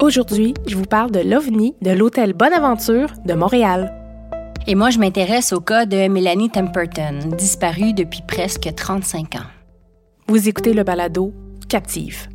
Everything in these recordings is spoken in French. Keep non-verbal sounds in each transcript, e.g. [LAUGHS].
Aujourd'hui, je vous parle de l'OVNI de l'hôtel Bonaventure de Montréal. Et moi, je m'intéresse au cas de Mélanie Temperton, disparue depuis presque 35 ans. Vous écoutez le balado Captive.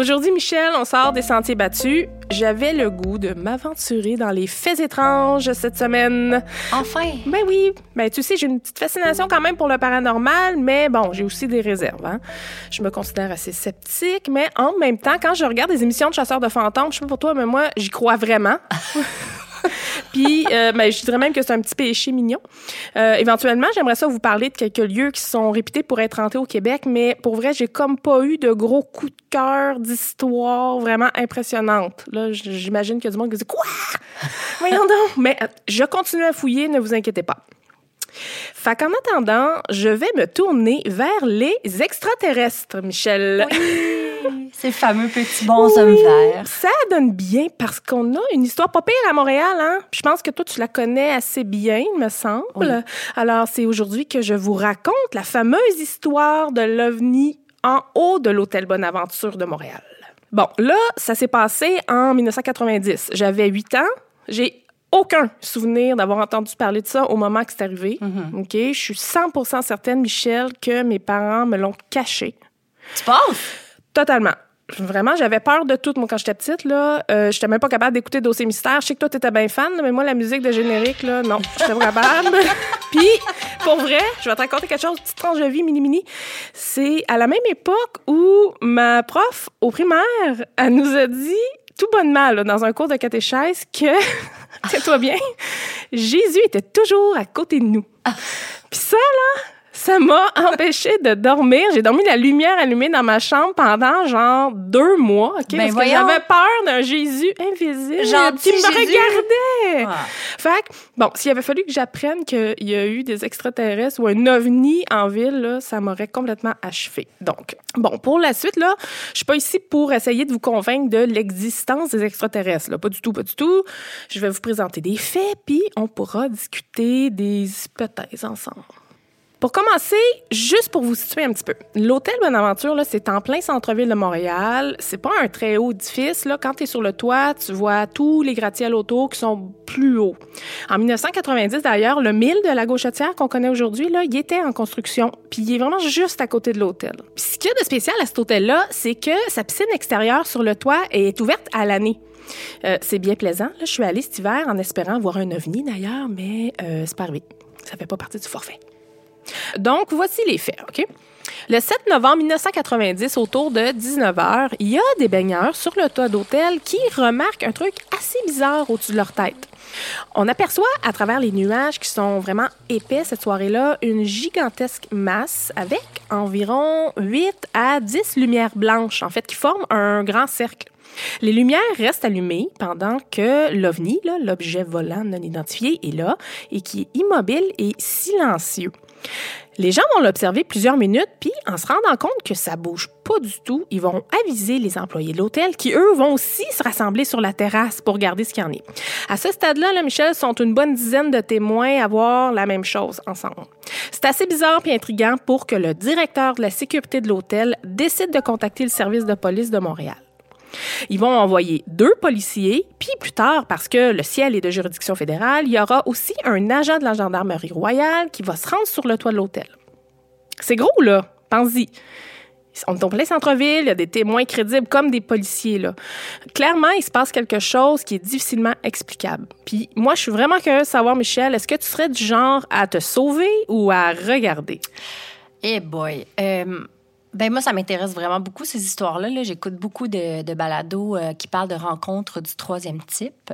Aujourd'hui, Michel, on sort des sentiers battus. J'avais le goût de m'aventurer dans les faits étranges cette semaine. Enfin! Ben oui. Ben tu sais, j'ai une petite fascination quand même pour le paranormal, mais bon, j'ai aussi des réserves. Hein. Je me considère assez sceptique, mais en même temps, quand je regarde des émissions de chasseurs de fantômes, je sais pas pour toi, mais moi, j'y crois vraiment. [LAUGHS] [LAUGHS] Puis, euh, ben, je dirais même que c'est un petit péché mignon. Euh, éventuellement, j'aimerais ça vous parler de quelques lieux qui sont réputés pour être hantés au Québec, mais pour vrai, j'ai comme pas eu de gros coups de cœur d'histoire vraiment impressionnante. Là, j'imagine qu'il y a du monde qui dit Quoi? Voyons donc! Mais euh, je continue à fouiller, ne vous inquiétez pas. Fait qu'en attendant, je vais me tourner vers les extraterrestres, Michel. Oui, ces fameux petits bons hommes verts. Ça donne bien parce qu'on a une histoire pas pire à Montréal, hein? Je pense que toi, tu la connais assez bien, me semble. Alors, c'est aujourd'hui que je vous raconte la fameuse histoire de l'OVNI en haut de l'Hôtel Bonaventure de Montréal. Bon, là, ça s'est passé en 1990. J'avais 8 ans. J'ai aucun souvenir d'avoir entendu parler de ça au moment que c'est arrivé. OK? Je suis 100% certaine, Michel, que mes parents me l'ont caché. Tu penses? Totalement. Vraiment, j'avais peur de tout, moi, quand j'étais petite, là. Euh, j'étais même pas capable d'écouter Dossier Mystère. Je sais que toi, t'étais bien fan, mais moi, la musique de générique, là, non, j'étais pas capable. [LAUGHS] Puis, pour vrai, je vais te raconter quelque chose, petite tranche de vie, mini-mini. C'est à la même époque où ma prof au primaire, elle nous a dit, tout bonnement, là, dans un cours de catéchèse, que, [LAUGHS] tiens-toi bien, Jésus était toujours à côté de nous. Puis ça, là, ça m'a [LAUGHS] empêché de dormir. J'ai dormi la lumière allumée dans ma chambre pendant genre deux mois, ok? Ben parce que j'avais peur d'un Jésus invisible Gentil qui me Jésus. regardait. Ah. Fait que, bon, s'il avait fallu que j'apprenne qu'il y a eu des extraterrestres ou un ovni en ville, là, ça m'aurait complètement achevé. Donc, bon, pour la suite, là, je suis pas ici pour essayer de vous convaincre de l'existence des extraterrestres, là. Pas du tout, pas du tout. Je vais vous présenter des faits, puis on pourra discuter des hypothèses ensemble. Pour commencer, juste pour vous situer un petit peu, l'hôtel Bonaventure, là, c'est en plein centre-ville de Montréal. C'est pas un très haut édifice. Là. Quand tu sur le toit, tu vois tous les gratte-ciels autour qui sont plus hauts. En 1990, d'ailleurs, le mille de la Gauchetière qu'on connaît aujourd'hui, là, il était en construction. Puis il est vraiment juste à côté de l'hôtel. Puis ce qu'il y a de spécial à cet hôtel-là, c'est que sa piscine extérieure sur le toit est ouverte à l'année. Euh, c'est bien plaisant. Là, je suis allée cet hiver en espérant voir un ovni, d'ailleurs, mais euh, c'est pas arrivé. Ça fait pas partie du forfait. Donc, voici les faits? Le 7 novembre 1990, autour de 19h, il y a des baigneurs sur le toit d'hôtel qui remarquent un truc assez bizarre au-dessus de leur tête. On aperçoit à travers les nuages qui sont vraiment épais cette soirée-là une gigantesque masse avec environ 8 à 10 lumières blanches, en fait, qui forment un grand cercle. Les lumières restent allumées pendant que l'OVNI, l'objet volant non identifié, est là et qui est immobile et silencieux. Les gens vont l'observer plusieurs minutes, puis en se rendant compte que ça bouge pas du tout, ils vont aviser les employés de l'hôtel qui, eux, vont aussi se rassembler sur la terrasse pour regarder ce qu'il y en est. À ce stade-là, là, Michel, sont une bonne dizaine de témoins à voir la même chose ensemble. C'est assez bizarre et intriguant pour que le directeur de la sécurité de l'hôtel décide de contacter le service de police de Montréal. Ils vont envoyer deux policiers, puis plus tard, parce que le ciel est de juridiction fédérale, il y aura aussi un agent de la gendarmerie royale qui va se rendre sur le toit de l'hôtel. C'est gros, là. Pense-y. On est en plein centre-ville, il y a des témoins crédibles comme des policiers. Là. Clairement, il se passe quelque chose qui est difficilement explicable. Puis moi, je suis vraiment curieuse de savoir, Michel, est-ce que tu serais du genre à te sauver ou à regarder? Eh boy. Euh, ben moi, ça m'intéresse vraiment beaucoup, ces histoires-là. -là, J'écoute beaucoup de, de balados euh, qui parlent de rencontres du troisième type.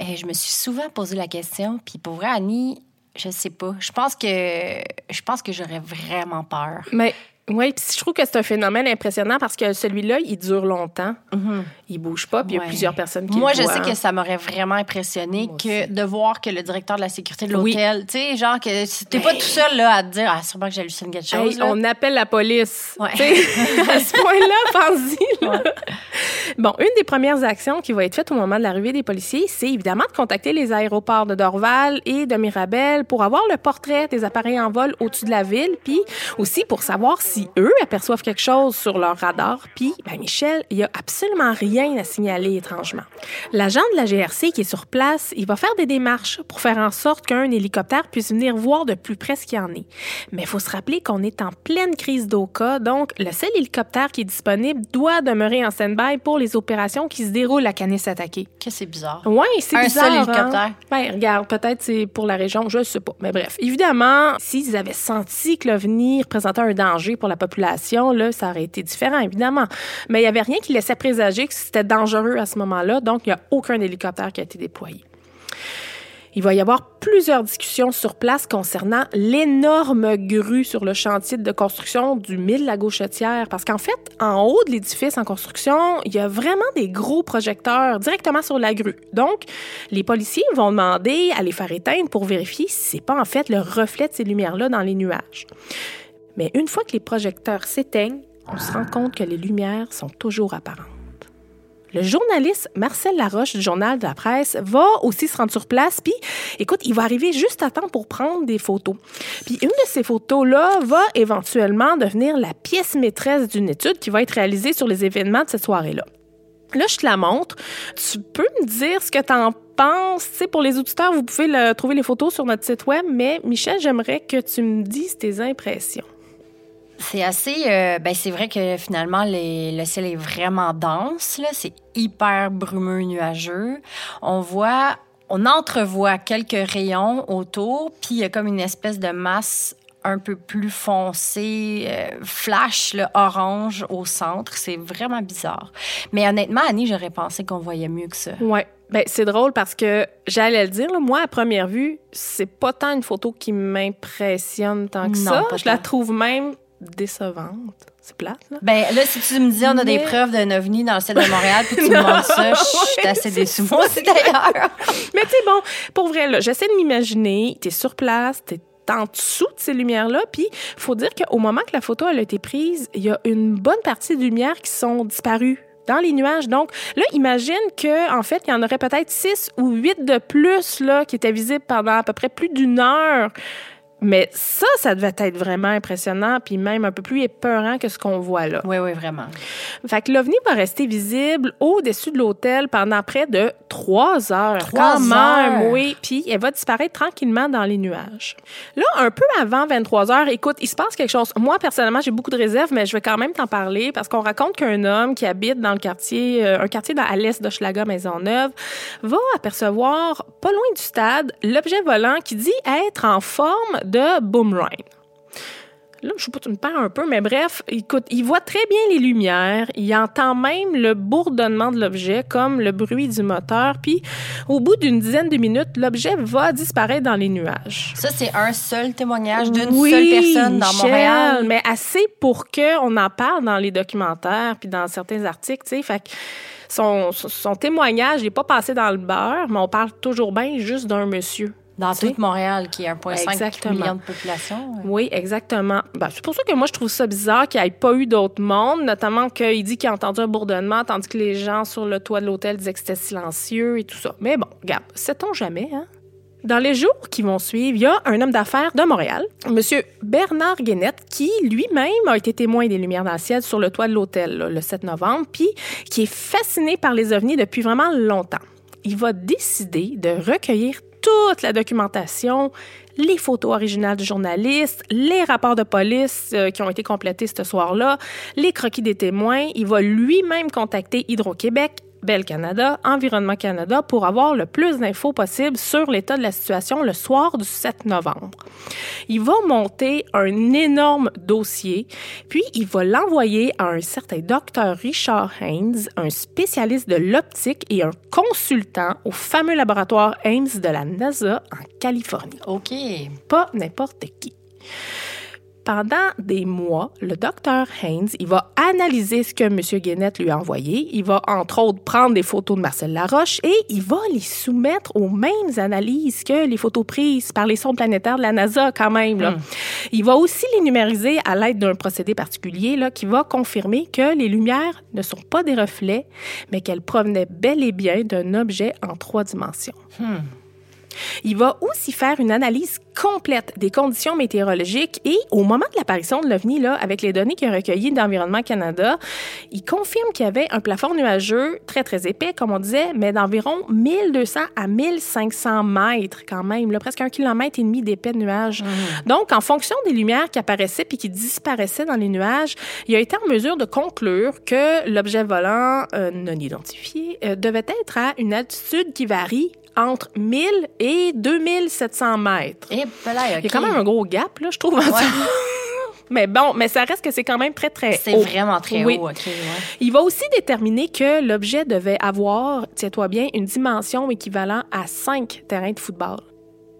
Et je me suis souvent posé la question, puis pour vrai, Annie, je sais pas. Je pense que je pense que j'aurais vraiment peur. Mais oui, puis je trouve que c'est un phénomène impressionnant parce que celui-là, il dure longtemps. Mm-hmm. Il bouge pas, puis il y a plusieurs personnes qui Moi, le je voient. sais que ça m'aurait vraiment impressionné que de voir que le directeur de la sécurité de l'hôtel, tu sais, genre que t'es pas tout seul là à te dire ah sûrement que j'hallucine quelque chose. Hey, là. on appelle la police. Ouais. [LAUGHS] À ce point-là, pense-y. là. Bon, une des premières actions qui va être faite au moment de l'arrivée des policiers, c'est évidemment de contacter les aéroports de Dorval et de Mirabel pour avoir le portrait des appareils en vol au-dessus de la ville, puis aussi pour savoir si eux aperçoivent quelque chose sur leur radar. Puis, ben Michel, il y a absolument rien à signaler étrangement. L'agent de la GRC qui est sur place, il va faire des démarches pour faire en sorte qu'un hélicoptère puisse venir voir de plus près ce qu'il y en est. Mais il faut se rappeler qu'on est en pleine crise d'Oka, donc le seul hélicoptère qui est disponible doit demeurer en stand-by pour les opérations qui se déroulent à Canis-Attaqué. Que c'est bizarre. Oui, c'est Un bizarre. seul hein? hélicoptère. Ben, regarde, peut-être c'est pour la région, je sais pas. Mais bref, évidemment, s'ils avaient senti que l'OVNI représentait un danger pour la population, là, ça aurait été différent, évidemment. Mais il y avait rien qui laissait présager que c'était dangereux à ce moment-là, donc il n'y a aucun hélicoptère qui a été déployé. Il va y avoir plusieurs discussions sur place concernant l'énorme grue sur le chantier de construction du mille la gauchetière. Parce qu'en fait, en haut de l'édifice en construction, il y a vraiment des gros projecteurs directement sur la grue. Donc, les policiers vont demander à les faire éteindre pour vérifier si c'est pas en fait le reflet de ces lumières-là dans les nuages. Mais une fois que les projecteurs s'éteignent, on se rend compte que les lumières sont toujours apparentes. Le journaliste Marcel Laroche du Journal de la Presse va aussi se rendre sur place. Puis, écoute, il va arriver juste à temps pour prendre des photos. Puis, une de ces photos-là va éventuellement devenir la pièce maîtresse d'une étude qui va être réalisée sur les événements de cette soirée-là. Là, je te la montre. Tu peux me dire ce que tu en penses. Tu sais, pour les auditeurs, vous pouvez trouver les photos sur notre site web. Mais, Michel, j'aimerais que tu me dises tes impressions. C'est assez. euh, ben, c'est vrai que finalement, les- le ciel est vraiment dense. Là. C'est hyper brumeux, nuageux. On voit. On entrevoit quelques rayons autour, puis il y a comme une espèce de masse un peu plus foncée, euh, flash, là, orange au centre. C'est vraiment bizarre. Mais honnêtement, Annie, j'aurais pensé qu'on voyait mieux que ça. Ouais. Ben, c'est drôle parce que j'allais le dire, là, moi, à première vue, c'est pas tant une photo qui m'impressionne tant que Non, ça. Je la trouve même décevante. C'est plate, là. Ben là, si tu me dis on a des preuves d'un ovni dans le ciel de Montréal, puis tu [LAUGHS] me montres ça, je suis assez déçue. Moi aussi, d'ailleurs. [LAUGHS] Mais tu sais, bon, pour vrai, là, j'essaie de m'imaginer, t'es sur place, t'es en dessous de ces lumières-là, puis faut dire qu'au moment que la photo elle a été prise, il y a une bonne partie de lumières qui sont disparues dans les nuages. Donc là, imagine que en fait, il y en aurait peut-être six ou huit de plus là qui étaient visibles pendant à peu près plus d'une heure. Mais ça, ça devait être vraiment impressionnant, puis même un peu plus épeurant que ce qu'on voit là. Oui, oui, vraiment. Fait que l'OVNI va rester visible au-dessus de l'hôtel pendant près de trois heures. Trois Quand même, heures? oui. Puis elle va disparaître tranquillement dans les nuages. Là, un peu avant 23 heures, écoute, il se passe quelque chose. Moi, personnellement, j'ai beaucoup de réserves, mais je vais quand même t'en parler parce qu'on raconte qu'un homme qui habite dans le quartier, euh, un quartier dans- à l'est d'Hochelaga Maisonneuve, va apercevoir, pas loin du stade, l'objet volant qui dit être en forme de boomerang. Là, je sais pas, tu me perds un peu, mais bref, écoute, il voit très bien les lumières, il entend même le bourdonnement de l'objet, comme le bruit du moteur, puis au bout d'une dizaine de minutes, l'objet va disparaître dans les nuages. Ça, c'est un seul témoignage d'une Oui, seule personne dans Michel, Montréal. mais assez pour qu'on en parle dans les documentaires puis dans certains articles, tu sais, fait que son, son témoignage n'est pas passé dans le beurre, mais on parle toujours bien juste d'un monsieur. Dans toute Montréal, qui est 1,5 Exactement. million de population. Oui, exactement. Ben, c'est pour ça que moi, je trouve ça bizarre qu'il n'y ait pas eu d'autres mondes, notamment qu'il dit qu'il a entendu un bourdonnement, tandis que les gens sur le toit de l'hôtel disaient que c'était silencieux et tout ça. Mais bon, regarde, sait-on jamais, hein? Dans les jours qui vont suivre, il y a un homme d'affaires de Montréal, M. Bernard Guénette, qui lui-même a été témoin des lumières dans le ciel sur le toit de l'hôtel là, le 7 novembre, puis qui est fasciné par les ovnis depuis vraiment longtemps. Il va décider de recueillir toute la documentation, les photos originales du journaliste, les rapports de police euh, qui ont été complétés ce soir-là, les croquis des témoins. Il va lui-même contacter Hydro-Québec, Bell Canada, Environnement Canada pour avoir le plus d'infos possible sur l'état de la situation le soir du 7 novembre. Il va monter un énorme dossier, puis il va l'envoyer à un certain docteur Richard Haynes, un spécialiste de l'optique et un consultant au fameux laboratoire Ames de la NASA en Californie. OK. Pas n'importe qui. Pendant des mois, le docteur Haynes, il va analyser ce que M. Guénette lui a envoyé. Il va, entre autres, prendre des photos de Marcel Laroche et il va les soumettre aux mêmes analyses que les photos prises par les sondes planétaires de la NASA, quand même. là. Il va aussi les numériser à l'aide d'un procédé particulier là, qui va confirmer que les lumières ne sont pas des reflets, mais qu'elles provenaient bel et bien d'un objet en trois dimensions. Il va aussi faire une analyse complète des conditions météorologiques et au moment de l'apparition de l'OVNI, là, avec les données qu'il a recueillies d'Environnement Canada, il confirme qu'il y avait un plafond nuageux très, très épais, comme on disait, mais d'environ 1200 à 1500 mètres quand même, là, presque un kilomètre et demi d'épais de nuages. Donc, en fonction des lumières qui apparaissaient puis qui disparaissaient dans les nuages, il a été en mesure de conclure que l'objet volant euh, non identifié euh, devait être à une altitude qui varie entre 1000 et 2700 mètres. Et voilà, Il y a quand même un gros gap, là, je trouve. [LAUGHS] mais bon, mais ça reste que c'est quand même très, très C'est haut. vraiment très Oui. haut. OK, ouais. Il va aussi déterminer que l'objet devait avoir, tiens-toi bien, une dimension équivalente à 5 terrains de football.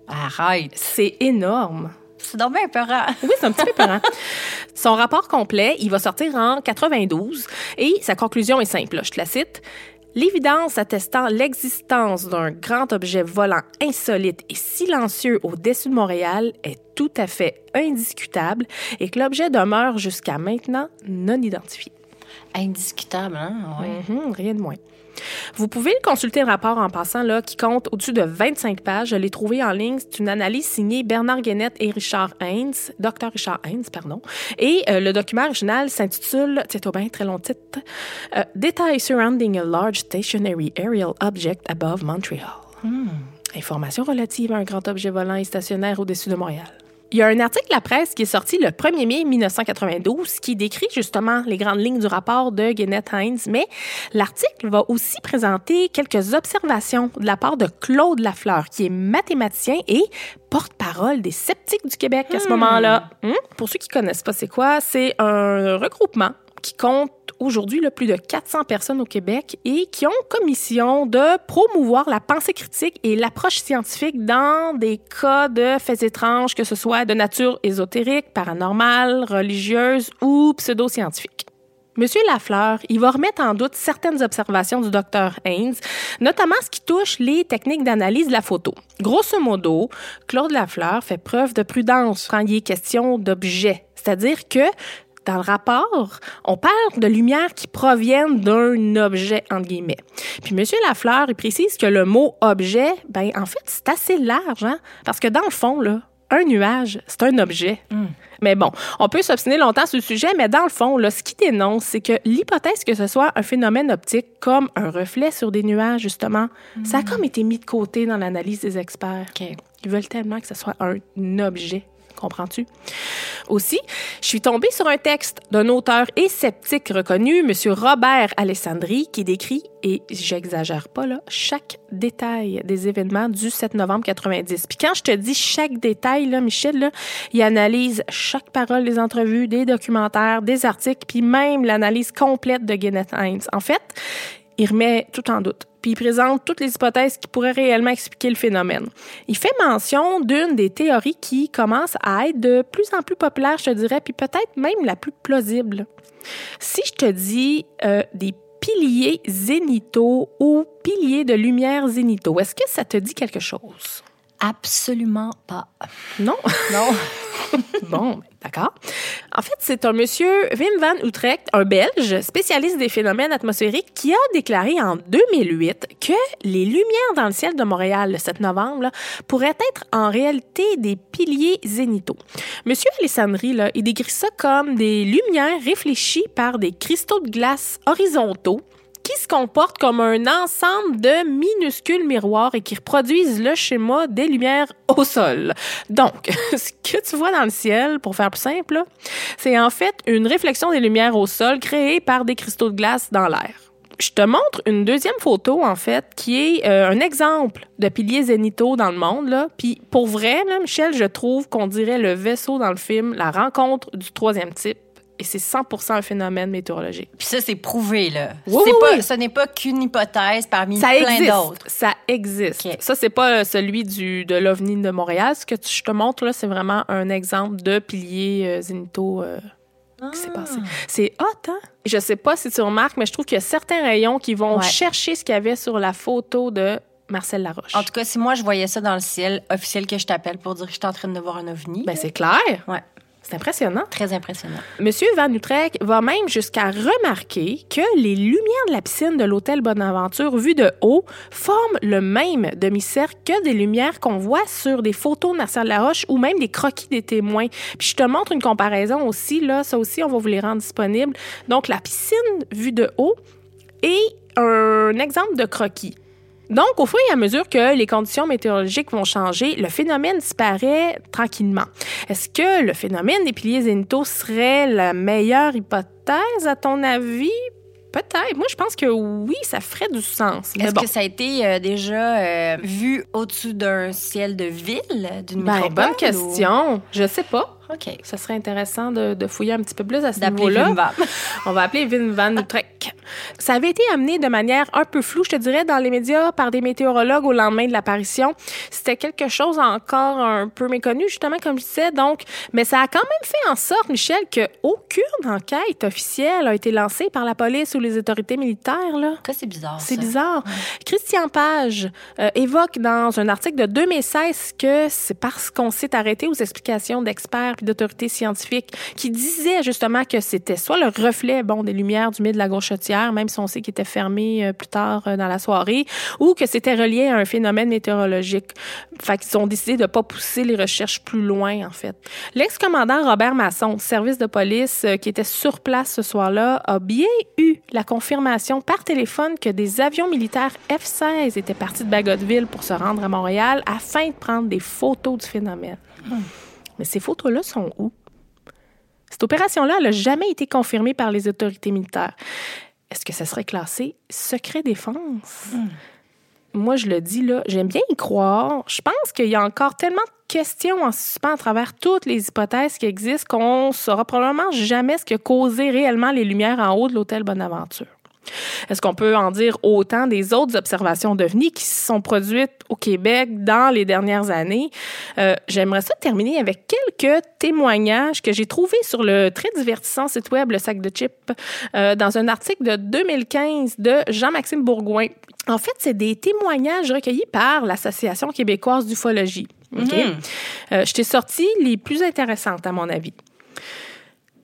Arrête. C'est énorme. C'est donc bien peurant. Oui, c'est un petit peu peurant. [LAUGHS] Son rapport complet, il va sortir en 92 et sa conclusion est simple, là, je te la cite. L'évidence attestant l'existence d'un grand objet volant insolite et silencieux au-dessus de Montréal est tout à fait indiscutable et que l'objet demeure jusqu'à maintenant non identifié. Indiscutable, hein? Ouais. Mhm, rien de moins. Vous pouvez le consulter le rapport en passant, là, qui compte au-dessus de 25 pages. Je l'ai trouvé en ligne. C'est une analyse signée Bernard Guénette et Richard Haynes, Dr. Richard Haynes, pardon. Et euh, le document original s'intitule, tiens-toi bien, très long titre, euh, Details surrounding a large stationary aerial object above Montreal. Informations relatives à un grand objet volant et stationnaire au-dessus de Montréal. Il y a un article de la presse qui est sorti le 1er mai 1992 qui décrit justement les grandes lignes du rapport de Guénette Hines, mais l'article va aussi présenter quelques observations de la part de Claude Lafleur, qui est mathématicien et porte-parole des sceptiques du Québec à ce moment-là. Hum? Pour ceux qui connaissent pas c'est quoi, c'est un regroupement qui compte aujourd'hui plus de 400 personnes au Québec et qui ont comme mission de promouvoir la pensée critique et l'approche scientifique dans des cas de faits étranges, que ce soit de nature ésotérique, paranormale, religieuse ou pseudo-scientifique. Monsieur Lafleur, il va remettre en doute certaines observations du docteur Haynes, notamment ce qui touche les techniques d'analyse de la photo. Grosso modo, Claude Lafleur fait preuve de prudence quand il est question d'objets, c'est-à-dire que dans le rapport, on parle de lumière qui proviennent d'un objet, entre guillemets. Puis M. Lafleur, il précise que le mot objet, ben en fait, c'est assez large, hein? Parce que dans le fond, là, un nuage, c'est un objet. Mais bon, on peut s'obstiner longtemps sur le sujet, mais dans le fond, là, ce qui dénonce, c'est que l'hypothèse que ce soit un phénomène optique comme un reflet sur des nuages, justement, ça a comme été mis de côté dans l'analyse des experts. OK. Ils veulent tellement que ce soit un objet. Comprends-tu? Aussi, je suis tombée sur un texte d'un auteur et sceptique reconnu, M. Robert Alessandri, qui décrit, et j'exagère pas là, chaque détail des événements du 7 novembre 90. Puis quand je te dis chaque détail, là, Michel, là, il analyse chaque parole des entrevues, des documentaires, des articles, puis même l'analyse complète de Guinness Hines. En fait, il remet tout en doute. Puis il présente toutes les hypothèses qui pourraient réellement expliquer le phénomène. Il fait mention d'une des théories qui commence à être de plus en plus populaire, je te dirais, puis peut-être même la plus plausible. Si je te dis euh, des piliers zénithaux ou piliers de lumière zénithaux, est-ce que ça te dit quelque chose? Absolument pas. Non? Non. [LAUGHS] bon, d'accord. En fait, c'est un monsieur Wim van Utrecht, un Belge spécialiste des phénomènes atmosphériques, qui a déclaré en 2008 que les lumières dans le ciel de Montréal le 7 novembre là, pourraient être en réalité des piliers zénithaux. Monsieur Alessandri, là, il décrit ça comme des lumières réfléchies par des cristaux de glace horizontaux qui se comportent comme un ensemble de minuscules miroirs et qui reproduisent le schéma des lumières au sol. Donc, [LAUGHS] ce que tu vois dans le ciel, pour faire plus simple, c'est en fait une réflexion des lumières au sol créée par des cristaux de glace dans l'air. Je te montre une deuxième photo, en fait, qui est euh, un exemple de piliers zénithaux dans le monde. Là. Puis pour vrai, Michel, je trouve qu'on dirait le vaisseau dans le film La rencontre du troisième type et c'est 100% un phénomène météorologique. Puis ça, c'est prouvé, là. Oui, pas, oui. Ce n'est pas qu'une hypothèse parmi Ça plein d'autres. Ça existe. Ok. Ça, c'est pas euh, celui du, de l'OVNI de Montréal. Ce que tu- je te montre, là, c'est vraiment un exemple de pilier euh, zénithaux euh, qui s'est passé. C'est hot, hein? Je sais pas si tu remarques, mais je trouve qu'il y a certains rayons qui vont Ouais. chercher ce qu'il y avait sur la photo de Marcel Laroche. En tout cas, si moi, je voyais ça dans le ciel, officiel que je t'appelle pour dire que je suis en train de voir un ovni, ben, c'est clair. ouais, C'est impressionnant. très impressionnant. Monsieur Van Utrecht va même jusqu'à remarquer que les lumières de la piscine de l'hôtel Bonaventure vues de haut forment le même demi-cercle que des lumières qu'on voit sur des photos de Marcel Laroche ou même des croquis des témoins. Puis je te montre une comparaison aussi, là, ça aussi, on va vous les rendre disponibles. Donc, la piscine vue de haut et un exemple de croquis. Donc, au fur et à mesure que les conditions météorologiques vont changer, le phénomène disparaît tranquillement. Est-ce que le phénomène des piliers zénithaux serait la meilleure hypothèse, à ton avis? Peut-être. Moi, je pense que oui, ça ferait du sens. Est-ce bon. que ça a été euh, déjà euh, vu au-dessus d'un ciel de ville, d'une Ben, métropole? bonne ou- question. Je sais pas. OK. Ça serait intéressant de, de fouiller un petit peu plus à ce niveau-là. [LAUGHS] On va appeler Vin Van Utrecht. Ça avait été amené de manière un peu floue, je te dirais, dans les médias par des météorologues au lendemain de l'apparition. C'était quelque chose encore un peu méconnu, justement, comme je disais. Donc, mais ça a quand même fait en sorte, Michel, qu'aucune enquête officielle a été lancée par la police ou les autorités militaires, là. Ça, c'est bizarre. C'est bizarre. Christian Page euh, évoque dans un article de 2016 que c'est parce qu'on s'est arrêté aux explications d'experts et d'autorités scientifiques qui disaient justement que c'était soit le reflet bon des lumières du milieu de la Gauchetière, même si on sait qu'il était fermé euh, plus tard euh, dans la soirée, ou que c'était relié à un phénomène météorologique. Fait qu'ils ont décidé de pas pousser les recherches plus loin en fait. L'ex-commandant Robert Masson, service de police euh, qui était sur place ce soir-là, a bien eu la confirmation par téléphone que des avions militaires F-16 étaient partis de Bagotville pour se rendre à Montréal afin de prendre des photos du phénomène. Mais ces photos-là sont où? Cette opération-là, n'a jamais été confirmée par les autorités militaires. Est-ce que ça serait classé secret défense? Moi, je le dis là, j'aime bien y croire. Je pense qu'il y a encore tellement de questions en suspens à travers toutes les hypothèses qui existent qu'on ne saura probablement jamais ce qui a causé réellement les lumières en haut de l'hôtel Bonaventure. Est-ce qu'on peut en dire autant des autres observations d'OVNI qui se sont produites au Québec dans les dernières années? Euh, J'aimerais ça terminer avec quelques témoignages que j'ai trouvés sur le très divertissant site web Le Sac de Chips euh, dans un article de 2015 de Jean-Maxime Bourgoin. En fait, c'est des témoignages recueillis par l'Association québécoise d'ufologie. OK? Euh, je t'ai sorti les plus intéressantes, à mon avis.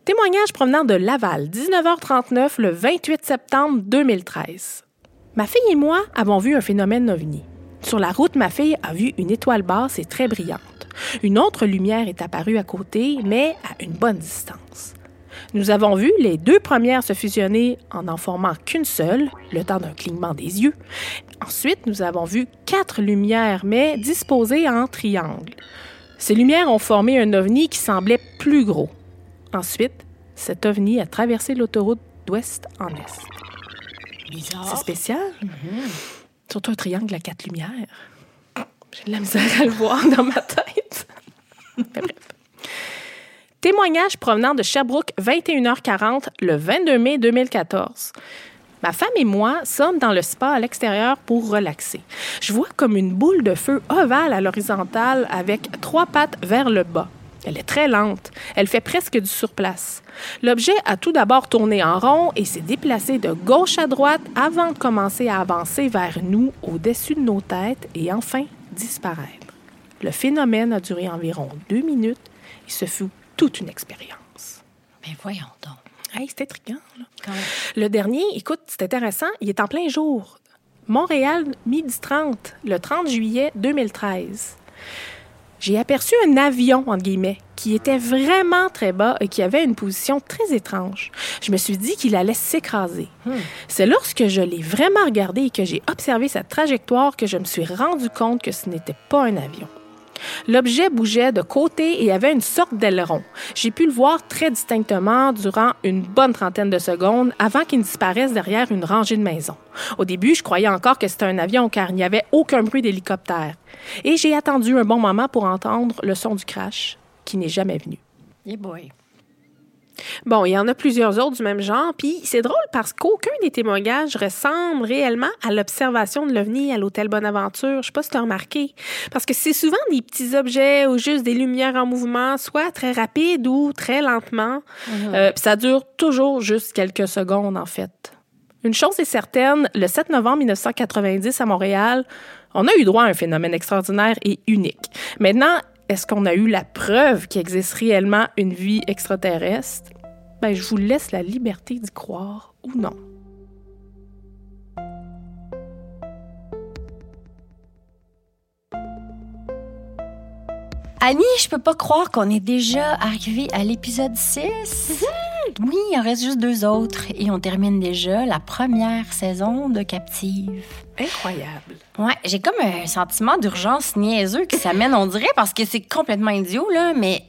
Témoignage provenant de Laval, 19h39, le 28 septembre 2013. Ma fille et moi avons vu un phénomène ovni. Sur la route, ma fille a vu une étoile basse et très brillante. Une autre lumière est apparue à côté, mais à une bonne distance. Nous avons vu les deux premières se fusionner en n'en formant qu'une seule, le temps d'un clignement des yeux. Ensuite, nous avons vu quatre lumières, mais disposées en triangle. Ces lumières ont formé un ovni qui semblait plus gros. Ensuite, cet ovni a traversé l'autoroute d'ouest en est. Bizarre. C'est spécial. Surtout un triangle à quatre lumières. J'ai de la misère à le voir dans ma tête. Mais bref. Témoignage provenant de Sherbrooke, 21h40, le 22 mai 2014. Ma femme et moi sommes dans le spa à l'extérieur pour relaxer. Je vois comme une boule de feu ovale à l'horizontale avec trois pattes vers le bas. Elle est très lente. Elle fait presque du surplace. L'objet a tout d'abord tourné en rond et s'est déplacé de gauche à droite avant de commencer à avancer vers nous au-dessus de nos têtes et enfin disparaître. Le phénomène a duré environ deux minutes et ce fut toute une expérience. Mais voyons donc. Hey, intriguant. même. Le dernier, écoute, c'est intéressant, il est en plein jour. Montréal, midi 30, le 30 juillet 2013. J'ai aperçu un avion, entre guillemets, qui était vraiment très bas et qui avait une position très étrange. Je me suis dit qu'il allait s'écraser. C'est lorsque je l'ai vraiment regardé et que j'ai observé sa trajectoire que je me suis rendu compte que ce n'était pas un avion. L'objet bougeait de côté et avait une sorte d'aileron. J'ai pu le voir très distinctement durant une bonne trentaine de secondes avant qu'il ne disparaisse derrière une rangée de maisons. Au début, je croyais encore que c'était un avion car il n'y avait aucun bruit d'hélicoptère. Et j'ai attendu un bon moment pour entendre le son du crash qui n'est jamais venu. Yeah boy. Bon, il y en a plusieurs autres du même genre, puis c'est drôle parce qu'aucun des témoignages ressemble réellement à l'observation de l'OVNI à l'hôtel Bonaventure. Je sais pas si tu as remarqué. Parce que c'est souvent des petits objets ou juste des lumières en mouvement, soit très rapides ou très lentement. Euh, puis ça dure toujours juste quelques secondes, en fait. Une chose est certaine, le 7 novembre 1990 à Montréal, on a eu droit à un phénomène extraordinaire et unique. Maintenant, est-ce qu'on a eu la preuve qu'il existe réellement une vie extraterrestre? Ben, je vous laisse la liberté d'y croire ou non. Annie, je peux pas croire qu'on est déjà arrivé à l'épisode 6. Oui, il en reste juste deux autres et on termine déjà la première saison de Captive. Incroyable. Ouais, j'ai comme un sentiment d'urgence niaiseux qui s'amène, on dirait, parce que c'est complètement idiot, là, mais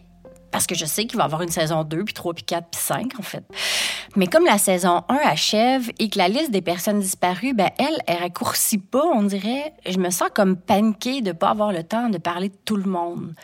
parce que je sais qu'il va y avoir une saison 2, puis 3, puis 4, puis 5, en fait. Mais comme la saison 1 achève et que la liste des personnes disparues, ben elle, elle raccourcit pas, on dirait, je me sens comme paniquée de pas avoir le temps de parler de tout le monde.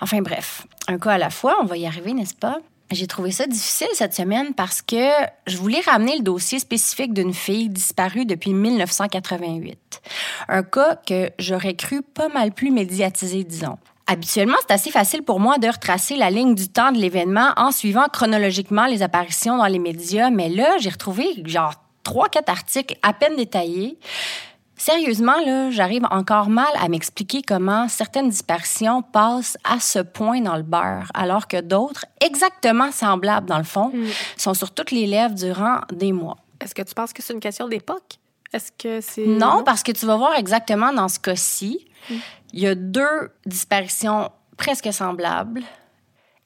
Enfin bref, un cas à la fois, on va y arriver, n'est-ce pas? J'ai trouvé ça difficile cette semaine parce que je voulais ramener le dossier spécifique d'une fille disparue depuis 1988. Un cas que j'aurais cru pas mal plus médiatisé, disons. Habituellement, c'est assez facile pour moi de retracer la ligne du temps de l'événement en suivant chronologiquement les apparitions dans les médias, mais là, j'ai retrouvé genre trois, quatre articles à peine détaillés. Sérieusement, là, j'arrive encore mal à m'expliquer comment certaines disparitions passent à ce point dans le beurre, alors que d'autres, exactement semblables dans le fond, sont sur toutes les lèvres durant des mois. Est-ce que tu penses que c'est une question d'époque? Est-ce que c'est. Non, parce que tu vas voir exactement dans ce cas-ci, il y a deux disparitions presque semblables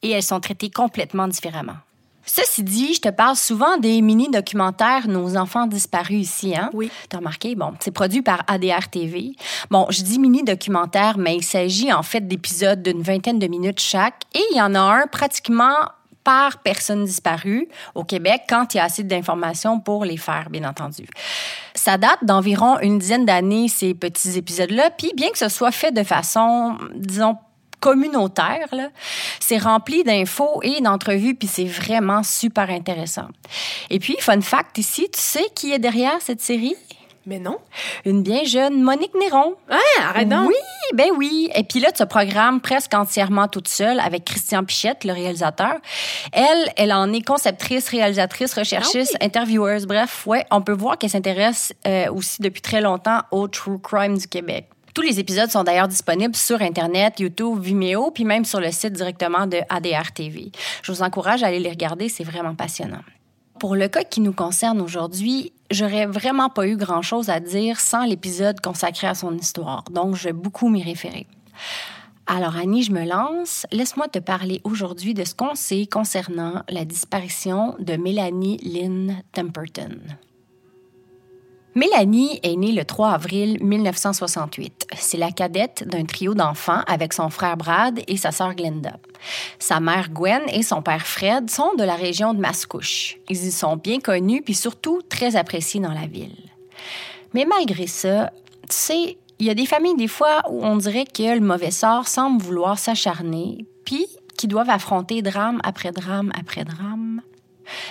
et elles sont traitées complètement différemment. Ceci dit, je te parle souvent des mini-documentaires Nos enfants disparus ici, hein? Oui. T'as remarqué? Bon, c'est produit par ADR TV. Bon, je dis mini-documentaire, mais il s'agit en fait d'épisodes d'une vingtaine de minutes chaque et il y en a un pratiquement par personne disparue au Québec quand il y a assez d'informations pour les faire, bien entendu. Ça date d'environ une dizaine d'années, ces petits épisodes-là, puis bien que ce soit fait de façon, disons, communautaire, c'est rempli d'infos et d'entrevues, puis c'est vraiment super intéressant. Et puis, fun fact ici, tu sais qui est derrière cette série? Mais non. Une bien jeune Monique Néron. Ah, arrête donc. Oui, ben oui. Et puis là, tu programme presque entièrement toute seule avec Christian Pichette, le réalisateur. Elle, elle en est conceptrice, réalisatrice, recherchiste, intervieweuse. Bref, ouais, on peut voir qu'elle s'intéresse euh, aussi depuis très longtemps au true crime du Québec. Tous les épisodes sont d'ailleurs disponibles sur Internet, YouTube, Vimeo, puis même sur le site directement de ADR TV. Je vous encourage à aller les regarder, c'est vraiment passionnant. Pour le cas qui nous concerne aujourd'hui, j'aurais vraiment pas eu grand-chose à dire sans l'épisode consacré à son histoire, donc je vais beaucoup m'y référer. Alors Annie, je me lance. Laisse-moi te parler aujourd'hui de ce qu'on sait concernant la disparition de Mélanie Lynn Temperton. Mélanie est née le 3 avril 1968. C'est la cadette d'un trio d'enfants avec son frère Brad et sa sœur Glenda. Sa mère Gwen et son père Fred sont de la région de Mascouche. Ils y sont bien connus puis surtout très appréciés dans la ville. Mais malgré ça, tu sais, il y a des familles des fois où on dirait que le mauvais sort semble vouloir s'acharner puis qui doivent affronter drame après drame après drame.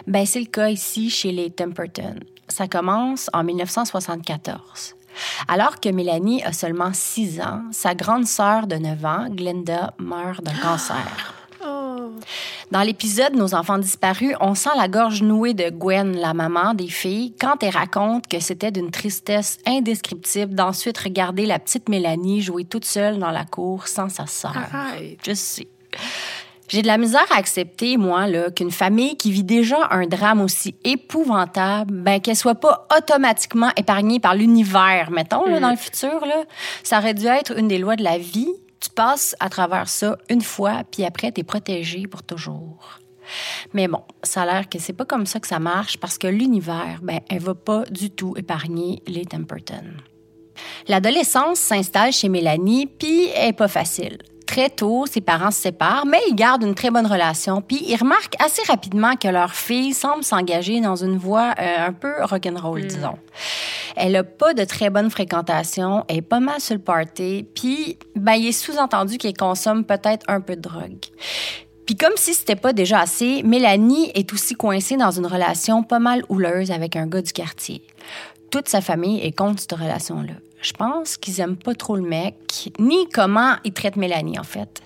Ben, c'est le cas ici chez les Temperton. Ça commence en 1974. Alors que Mélanie a seulement 6 ans, sa grande sœur de 9 ans, Glenda, meurt d'un cancer. Oh. Dans l'épisode Nos enfants disparus, on sent la gorge nouée de Gwen, la maman des filles, quand elle raconte que c'était d'une tristesse indescriptible d'ensuite regarder la petite Mélanie jouer toute seule dans la cour sans sa sœur. Je sais. J'ai de la misère à accepter, moi, là, qu'une famille qui vit déjà un drame aussi épouvantable, ben, qu'elle soit pas automatiquement épargnée par l'univers, mettons, là, dans le futur, là. Ça aurait dû être une des lois de la vie. Tu passes à travers ça une fois, puis après, t'es protégé pour toujours. Mais bon, ça a l'air que c'est pas comme ça que ça marche parce que l'univers, ben, elle va pas du tout épargner les Temperton. L'adolescence s'installe chez Mélanie, puis elle est pas facile. Très tôt, ses parents se séparent, mais ils gardent une très bonne relation, puis ils remarquent assez rapidement que leur fille semble s'engager dans une voie euh, un peu rock'n'roll, disons. Elle a pas de très bonne fréquentation, elle est pas mal sur le party, puis ben, il est sous-entendu qu'elle consomme peut-être un peu de drogue. Puis comme si c'était pas déjà assez, Mélanie est aussi coincée dans une relation pas mal houleuse avec un gars du quartier. Toute sa famille est contre cette relation-là. Je pense qu'ils aiment pas trop le mec, ni comment ils traitent Mélanie, en fait.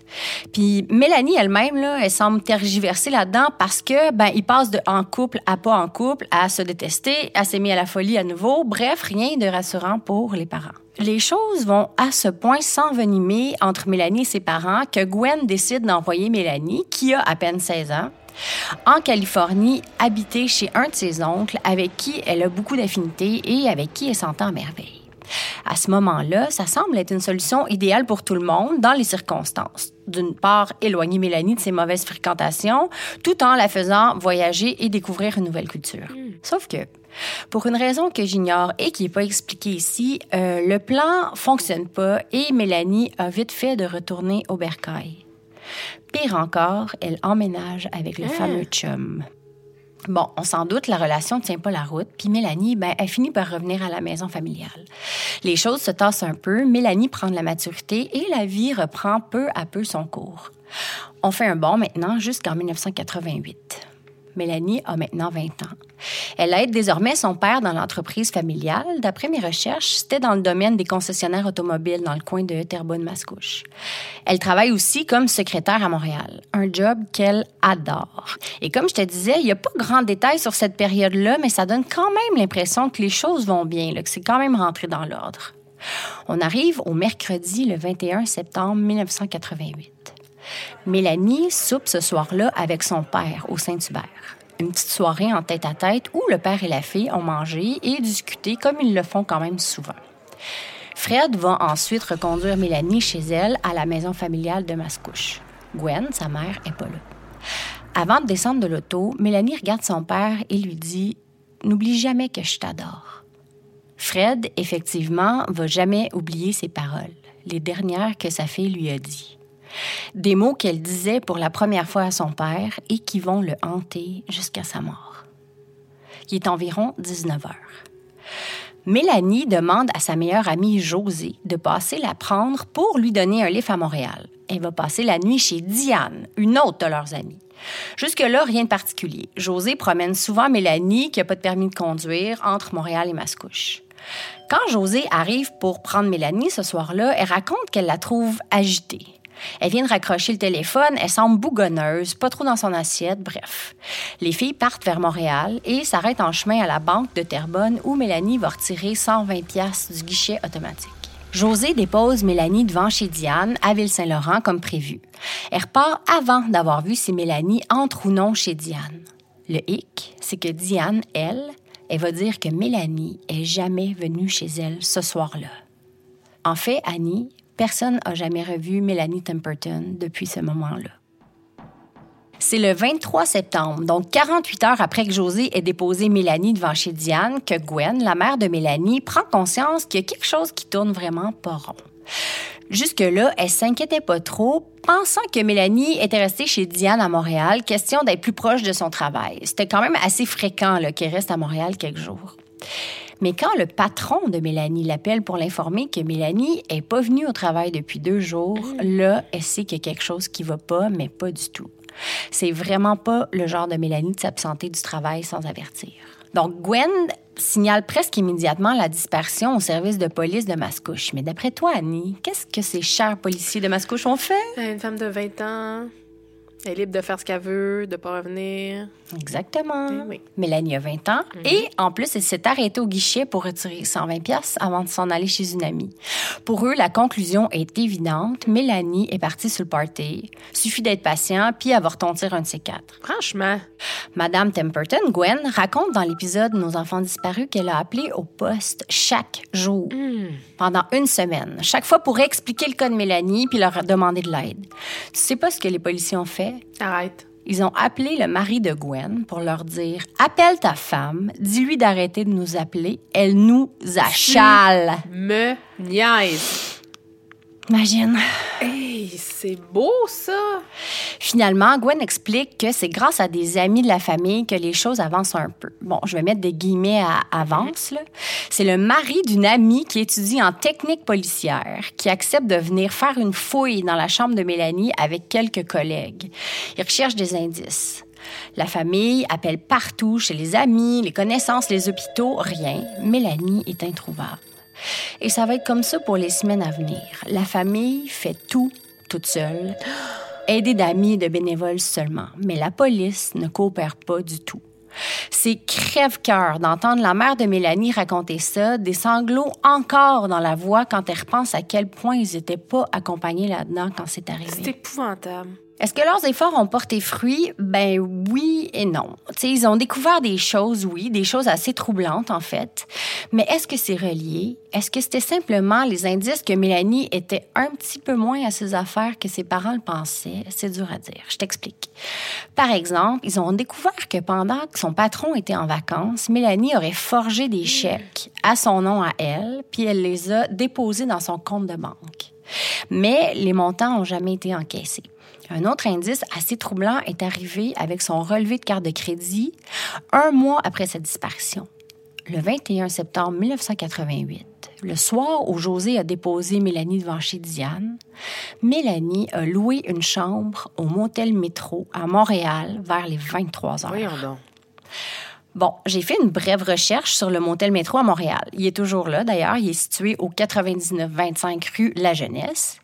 Puis Mélanie elle-même, là, elle semble tergiverser là-dedans parce que, ben, ils passent de en couple à pas en couple, à se détester, à s'aimer à la folie à nouveau. Bref, rien de rassurant pour les parents. Les choses vont à ce point s'envenimer entre Mélanie et ses parents que Gwen décide d'envoyer Mélanie, qui a à peine 16 ans, en Californie, habiter chez un de ses oncles avec qui elle a beaucoup d'affinités et avec qui elle s'entend merveille. À ce moment-là, ça semble être une solution idéale pour tout le monde dans les circonstances. D'une part, éloigner Mélanie de ses mauvaises fréquentations, tout en la faisant voyager et découvrir une nouvelle culture. Sauf que, pour une raison que j'ignore et qui n'est pas expliquée ici, euh, le plan fonctionne pas et Mélanie a vite fait de retourner au bercail. Pire encore, elle emménage avec le fameux chum. Bon, on s'en doute, la relation ne tient pas la route, puis Mélanie, ben, elle finit par revenir à la maison familiale. Les choses se tassent un peu, Mélanie prend de la maturité et la vie reprend peu à peu son cours. On fait un bond maintenant jusqu'en 1988. Mélanie a maintenant 20 ans. Elle aide désormais son père dans l'entreprise familiale. D'après mes recherches, c'était dans le domaine des concessionnaires automobiles dans le coin de Terrebonne-Mascouche. Elle travaille aussi comme secrétaire à Montréal, un job qu'elle adore. Et comme je te disais, il n'y a pas grand détail sur cette période-là, mais ça donne quand même l'impression que les choses vont bien, que c'est quand même rentré dans l'ordre. On arrive au mercredi le 21 septembre 1988. Mélanie soupe ce soir-là avec son père au Saint-Hubert. Une petite soirée en tête-à-tête où le père et la fille ont mangé et discuté comme ils le font quand même souvent. Fred va ensuite reconduire Mélanie chez elle à la maison familiale de Mascouche. Gwen, sa mère, est pas là. Avant de descendre de l'auto, Mélanie regarde son père et lui dit N'oublie jamais que je t'adore. Fred, effectivement, va jamais oublier ses paroles, les dernières que sa fille lui a dit. Des mots qu'elle disait pour la première fois à son père et qui vont le hanter jusqu'à sa mort. Il est environ 19 heures. Mélanie demande à sa meilleure amie Josée de passer la prendre pour lui donner un livre à Montréal. Elle va passer la nuit chez Diane, une autre de leurs amies. Jusque-là, rien de particulier. Josée promène souvent Mélanie, qui n'a pas de permis de conduire, entre Montréal et Mascouche. Quand Josée arrive pour prendre Mélanie ce soir-là, elle raconte qu'elle la trouve agitée. Elle vient de raccrocher le téléphone, elle semble bougonneuse, pas trop dans son assiette, bref. Les filles partent vers Montréal et s'arrêtent en chemin à la banque de Terrebonne où Mélanie va retirer 120 pièces du guichet automatique. José dépose Mélanie devant chez Diane à Ville-Saint-Laurent comme prévu. Elle repart avant d'avoir vu si Mélanie entre ou non chez Diane. Le hic, c'est que Diane, elle, elle va dire que Mélanie est jamais venue chez elle ce soir-là. En fait, Annie, personne n'a jamais revu Mélanie Temperton depuis ce moment-là. C'est le 23 septembre, donc 48 heures après que José ait déposé Mélanie devant chez Diane, que Gwen, la mère de Mélanie, prend conscience qu'il y a quelque chose qui tourne vraiment pas rond. Jusque-là, elle s'inquiétait pas trop, pensant que Mélanie était restée chez Diane à Montréal, question d'être plus proche de son travail. C'était quand même assez fréquent qu'elle reste à Montréal quelques jours. Mais quand le patron de Mélanie l'appelle pour l'informer que Mélanie est pas venue au travail depuis deux jours, là, elle sait qu'il y a quelque chose qui va pas, mais pas du tout. C'est vraiment pas le genre de Mélanie de s'absenter du travail sans avertir. Donc, Gwen signale presque immédiatement la dispersion au service de police de Mascouche. Mais d'après toi, Annie, qu'est-ce que ces chers policiers de Mascouche ont fait? Une femme de 20 ans, Elle est libre de faire ce qu'elle veut, de pas revenir. Exactement. Eh oui. Mélanie a 20 ans. Et en plus, elle s'est arrêtée au guichet pour retirer 120 pièces avant de s'en aller chez une amie. Pour eux, la conclusion est évidente. Mélanie est partie sur le party. Suffit d'être patient, puis avoir tontir un de ces quatre. Franchement. Madame Temperton, Gwen, raconte dans l'épisode Nos enfants disparus qu'elle a appelé au poste chaque jour pendant une semaine, chaque fois pour expliquer le cas de Mélanie puis leur demander de l'aide. Tu sais pas ce que les policiers ont fait? Arrête. Ils ont appelé le mari de Gwen pour leur dire Appelle ta femme, dis-lui d'arrêter de nous appeler, elle nous achale. Me niaise. Imagine. C'est beau, ça. Finalement, Gwen explique que c'est grâce à des amis de la famille que les choses avancent un peu. Bon, je vais mettre des guillemets à avance. C'est le mari d'une amie qui étudie en technique policière qui accepte de venir faire une fouille dans la chambre de Mélanie avec quelques collègues. Ils recherchent des indices. La famille appelle partout, chez les amis, les connaissances, les hôpitaux, rien. Mélanie est introuvable. Et ça va être comme ça pour les semaines à venir. La famille fait tout toute seule, aidée d'amis et de bénévoles seulement. Mais la police ne coopère pas du tout. C'est crève-cœur d'entendre la mère de Mélanie raconter ça, des sanglots encore dans la voix quand elle repense à quel point ils n'étaient pas accompagnés là-dedans quand c'est C'est arrivé. épouvantable. Est-ce que leurs efforts ont porté fruit? Ben oui et non. Tu sais, ils ont découvert des choses, oui, des choses assez troublantes en fait. Mais est-ce que c'est relié? Est-ce que c'était simplement les indices que Mélanie était un petit peu moins à ses affaires que ses parents le pensaient? C'est dur à dire. Je t'explique. Par exemple, ils ont découvert que pendant que son patron était en vacances, Mélanie aurait forgé des chèques à son nom à elle, puis elle les a déposés dans son compte de banque. Mais les montants n'ont jamais été encaissés. Un autre indice assez troublant est arrivé avec son relevé de carte de crédit un mois après sa disparition. Le 21 septembre 1988, le soir où José a déposé Mélanie devant chez Diane, Mélanie a loué une chambre au motel métro à Montréal vers les 23 heures. Voyons donc. Bon, j'ai fait une brève recherche sur le motel métro à Montréal. Il est toujours là, d'ailleurs. Il est situé au 9925 rue La Jeunesse.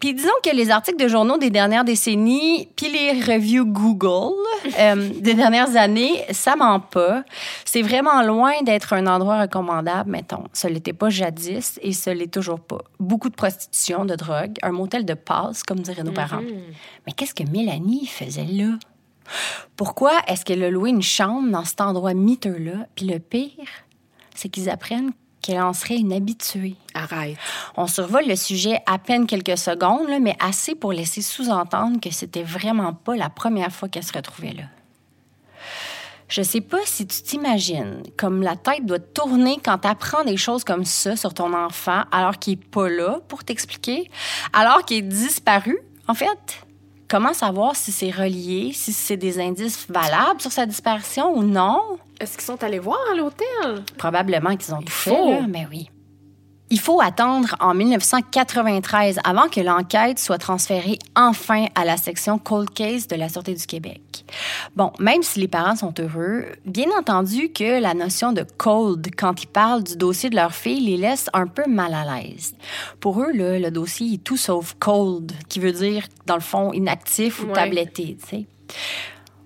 Puis disons que les articles de journaux des dernières décennies, puis les reviews Google euh, des dernières années, ça ment pas. C'est vraiment loin d'être un endroit recommandable, mettons. Ce l'était pas jadis et ce l'est toujours pas. Beaucoup de prostitution, de drogue, un motel de passe, comme diraient nos parents. Mais qu'est-ce que Mélanie faisait là? Pourquoi est-ce qu'elle a loué une chambre dans cet endroit miteux-là? Puis le pire, c'est qu'ils apprennent qu'elle en serait une habituée. Arrête. On survole le sujet à peine quelques secondes, là, mais assez pour laisser sous-entendre que c'était vraiment pas la première fois qu'elle se retrouvait là. Je sais pas si tu t'imagines comme la tête doit tourner quand t'apprends des choses comme ça sur ton enfant alors qu'il est pas là pour t'expliquer, alors qu'il est disparu, en fait. Comment savoir si c'est relié, si c'est des indices valables sur sa disparition ou non? Est-ce qu'ils sont allés voir à l'hôtel? Probablement qu'ils ont tout fait, là, mais oui. Il faut attendre en 1993 avant que l'enquête soit transférée enfin à la section Cold Case de la Sûreté du Québec. Bon, même si les parents sont heureux, bien entendu que la notion de cold quand ils parlent du dossier de leur fille les laisse un peu mal à l'aise. Pour eux, là, le dossier est tout sauf cold, qui veut dire, dans le fond, inactif ou Ouais. tabletté, tu sais.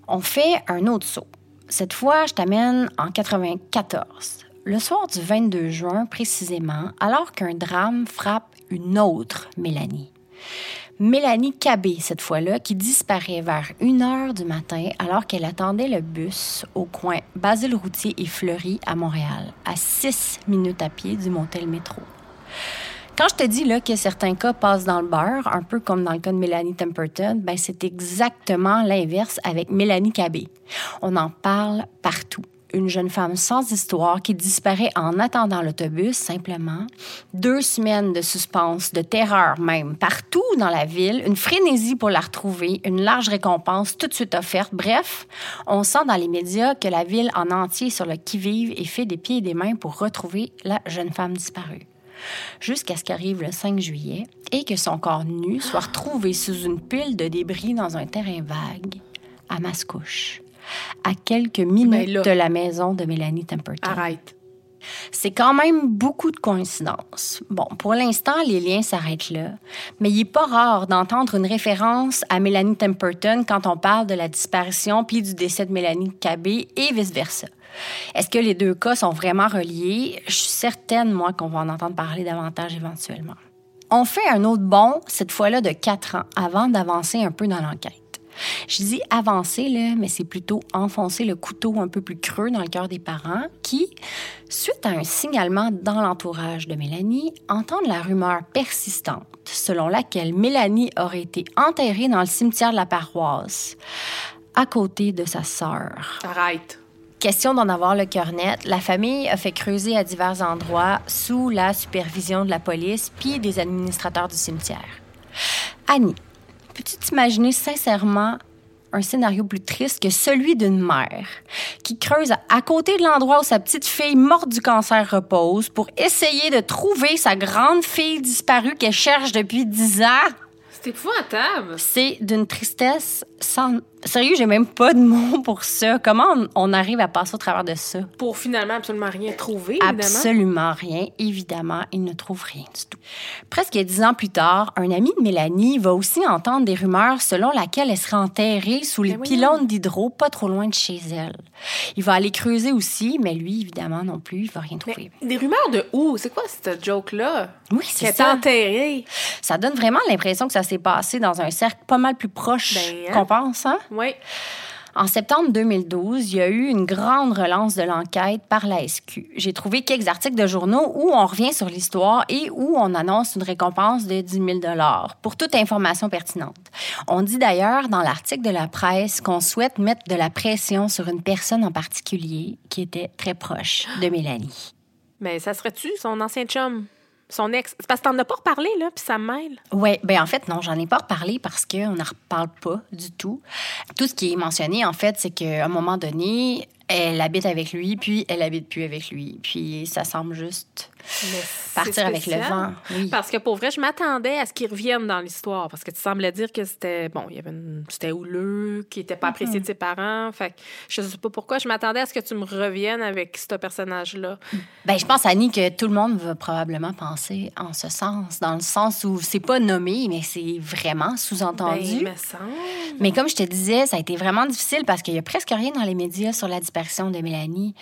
On fait un autre saut. Cette fois, je t'amène en 94. Le soir du 22 juin, précisément, alors qu'un drame frappe une autre Mélanie. Mélanie Cabé, cette fois-là, qui disparaît vers 1 heure du matin alors qu'elle attendait le bus au coin Basile-Routier et Fleury à Montréal, à 6 minutes à pied du motel métro. Quand je te dis là, que certains cas passent dans le beurre, un peu comme dans le cas de Mélanie Temperton, ben c'est exactement l'inverse avec Mélanie Cabé. On en parle partout. Une jeune femme sans histoire qui disparaît en attendant l'autobus, simplement. Deux semaines de suspense, de terreur même, partout dans la ville. Une frénésie pour la retrouver, une large récompense tout de suite offerte. Bref, on sent dans les médias que la ville en entier sur le qui-vive et fait des pieds et des mains pour retrouver la jeune femme disparue jusqu'à ce qu'arrive le 5 juillet et que son corps nu soit retrouvé sous une pile de débris dans un terrain vague à Mascouche, à quelques minutes Ben là. de la maison de Mélanie Temperton. Arrête. C'est quand même beaucoup de coïncidences. Bon, pour l'instant, les liens s'arrêtent là, mais il n'est pas rare d'entendre une référence à Mélanie Temperton quand on parle de la disparition puis du décès de Mélanie Cabé et vice-versa. Est-ce que les deux cas sont vraiment reliés? Je suis certaine, moi, qu'on va en entendre parler davantage éventuellement. On fait un autre bond, cette fois-là de quatre ans, avant d'avancer un peu dans l'enquête. Je dis avancer, là, mais c'est plutôt enfoncer le couteau un peu plus creux dans le cœur des parents qui, suite à un signalement dans l'entourage de Mélanie, entendent la rumeur persistante selon laquelle Mélanie aurait été enterrée dans le cimetière de la paroisse, à côté de sa sœur. Arrête. Question d'en avoir le cœur net, la famille a fait creuser à divers endroits sous la supervision de la police puis des administrateurs du cimetière. Annie, peux-tu t'imaginer sincèrement un scénario plus triste que celui d'une mère qui creuse à côté de l'endroit où sa petite fille morte du cancer repose pour essayer de trouver sa grande fille disparue qu'elle cherche depuis dix ans? C'est épouvantable. C'est d'une tristesse sans Sérieux, j'ai même pas de mots pour ça. Comment on, arrive à passer au travers de ça? Pour finalement absolument rien trouver, évidemment. Absolument rien. Évidemment, il ne trouve rien du tout. Presque dix ans plus tard, un ami de Mélanie va aussi entendre des rumeurs selon laquelle elle serait enterrée sous les ben pylônes d'hydro pas trop loin de chez elle. Il va aller creuser aussi, mais lui, évidemment, non plus, il va rien trouver. des rumeurs de où? C'est quoi cette joke-là? Oui, c'est ça. enterrée. Ça donne vraiment l'impression que ça s'est passé dans un cercle pas mal plus proche ben, hein? qu'on pense, hein? Oui. En septembre 2012, il y a eu une grande relance de l'enquête par la SQ. J'ai trouvé quelques articles de journaux où on revient sur l'histoire et où on annonce une récompense de 10 000 pour toute information pertinente. On dit d'ailleurs dans l'article de la presse qu'on souhaite mettre de la pression sur une personne en particulier qui était très proche de Mélanie. Mais ça serait-tu son ancien chum? Son ex. Parce que t'en as pas reparlé, là, puis ça mêle. Oui, ben en fait, non, j'en ai pas reparlé parce qu'on n'en reparle pas du tout. Tout ce qui est mentionné, en fait, c'est qu'à un moment donné, elle habite avec lui, puis elle habite plus avec lui. Puis ça semble juste partir avec le vent. Parce que pour vrai, je m'attendais à ce qu'il revienne dans l'histoire. Parce que tu semblais dire que c'était, bon, il y avait une, c'était houleux, qui n'était pas apprécié de ses parents. Fait que je sais pas pourquoi. Je m'attendais à ce que tu me reviennes avec ce personnage-là. Ben, je pense, Annie, que tout le monde va probablement penser en ce sens. Dans le sens où c'est pas nommé, mais c'est vraiment sous-entendu. Ben, mais comme je te disais, ça a été vraiment difficile parce qu'il y a presque rien dans les médias sur la disparition de Mélanie.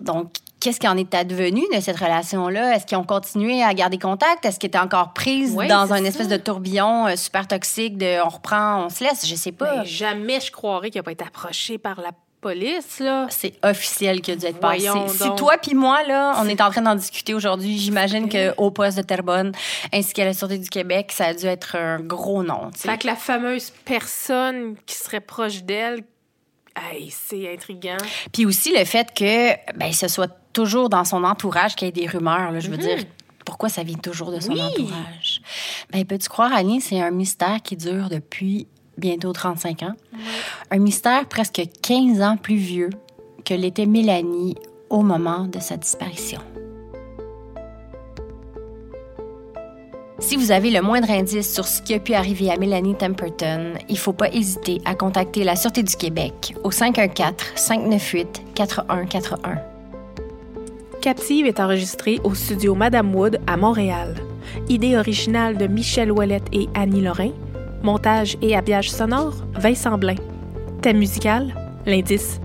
Donc, qu'est-ce qui en est advenu de cette relation-là? Est-ce qu'ils ont continué à garder contact? Est-ce qu'ils étaient encore prises dans un espèce de tourbillon euh, super toxique de on reprend, on se laisse? Je sais pas. Mais jamais je croirais qu'il n'a pas été approché par la police, là. C'est officiel qu'il a dû être passé. Si toi puis moi, là, on est en train d'en discuter aujourd'hui, j'imagine qu'au poste de Terrebonne, ainsi qu'à la Sûreté du Québec, ça a dû être un gros nom. Fait que la fameuse personne qui serait proche d'elle, c'est intriguant. Puis aussi le fait que ben, ce soit toujours dans son entourage qu'il y ait des rumeurs. Là, je veux mhm. dire, pourquoi ça vient toujours de son entourage? Ben, peux-tu croire, Annie, c'est un mystère qui dure depuis bientôt 35 ans? Un mystère presque 15 ans plus vieux que l'était Mélanie au moment de sa disparition. Si vous avez le moindre indice sur ce qui a pu arriver à Mélanie Temperton, il ne faut pas hésiter à contacter la Sûreté du Québec au 514-598-4141. Captive est enregistrée au studio Madame Wood à Montréal. Idée originale de Michel Ouellette et Annie Lorrain. Montage et habillage sonore, Vincent Blain. Thème musical, l'indice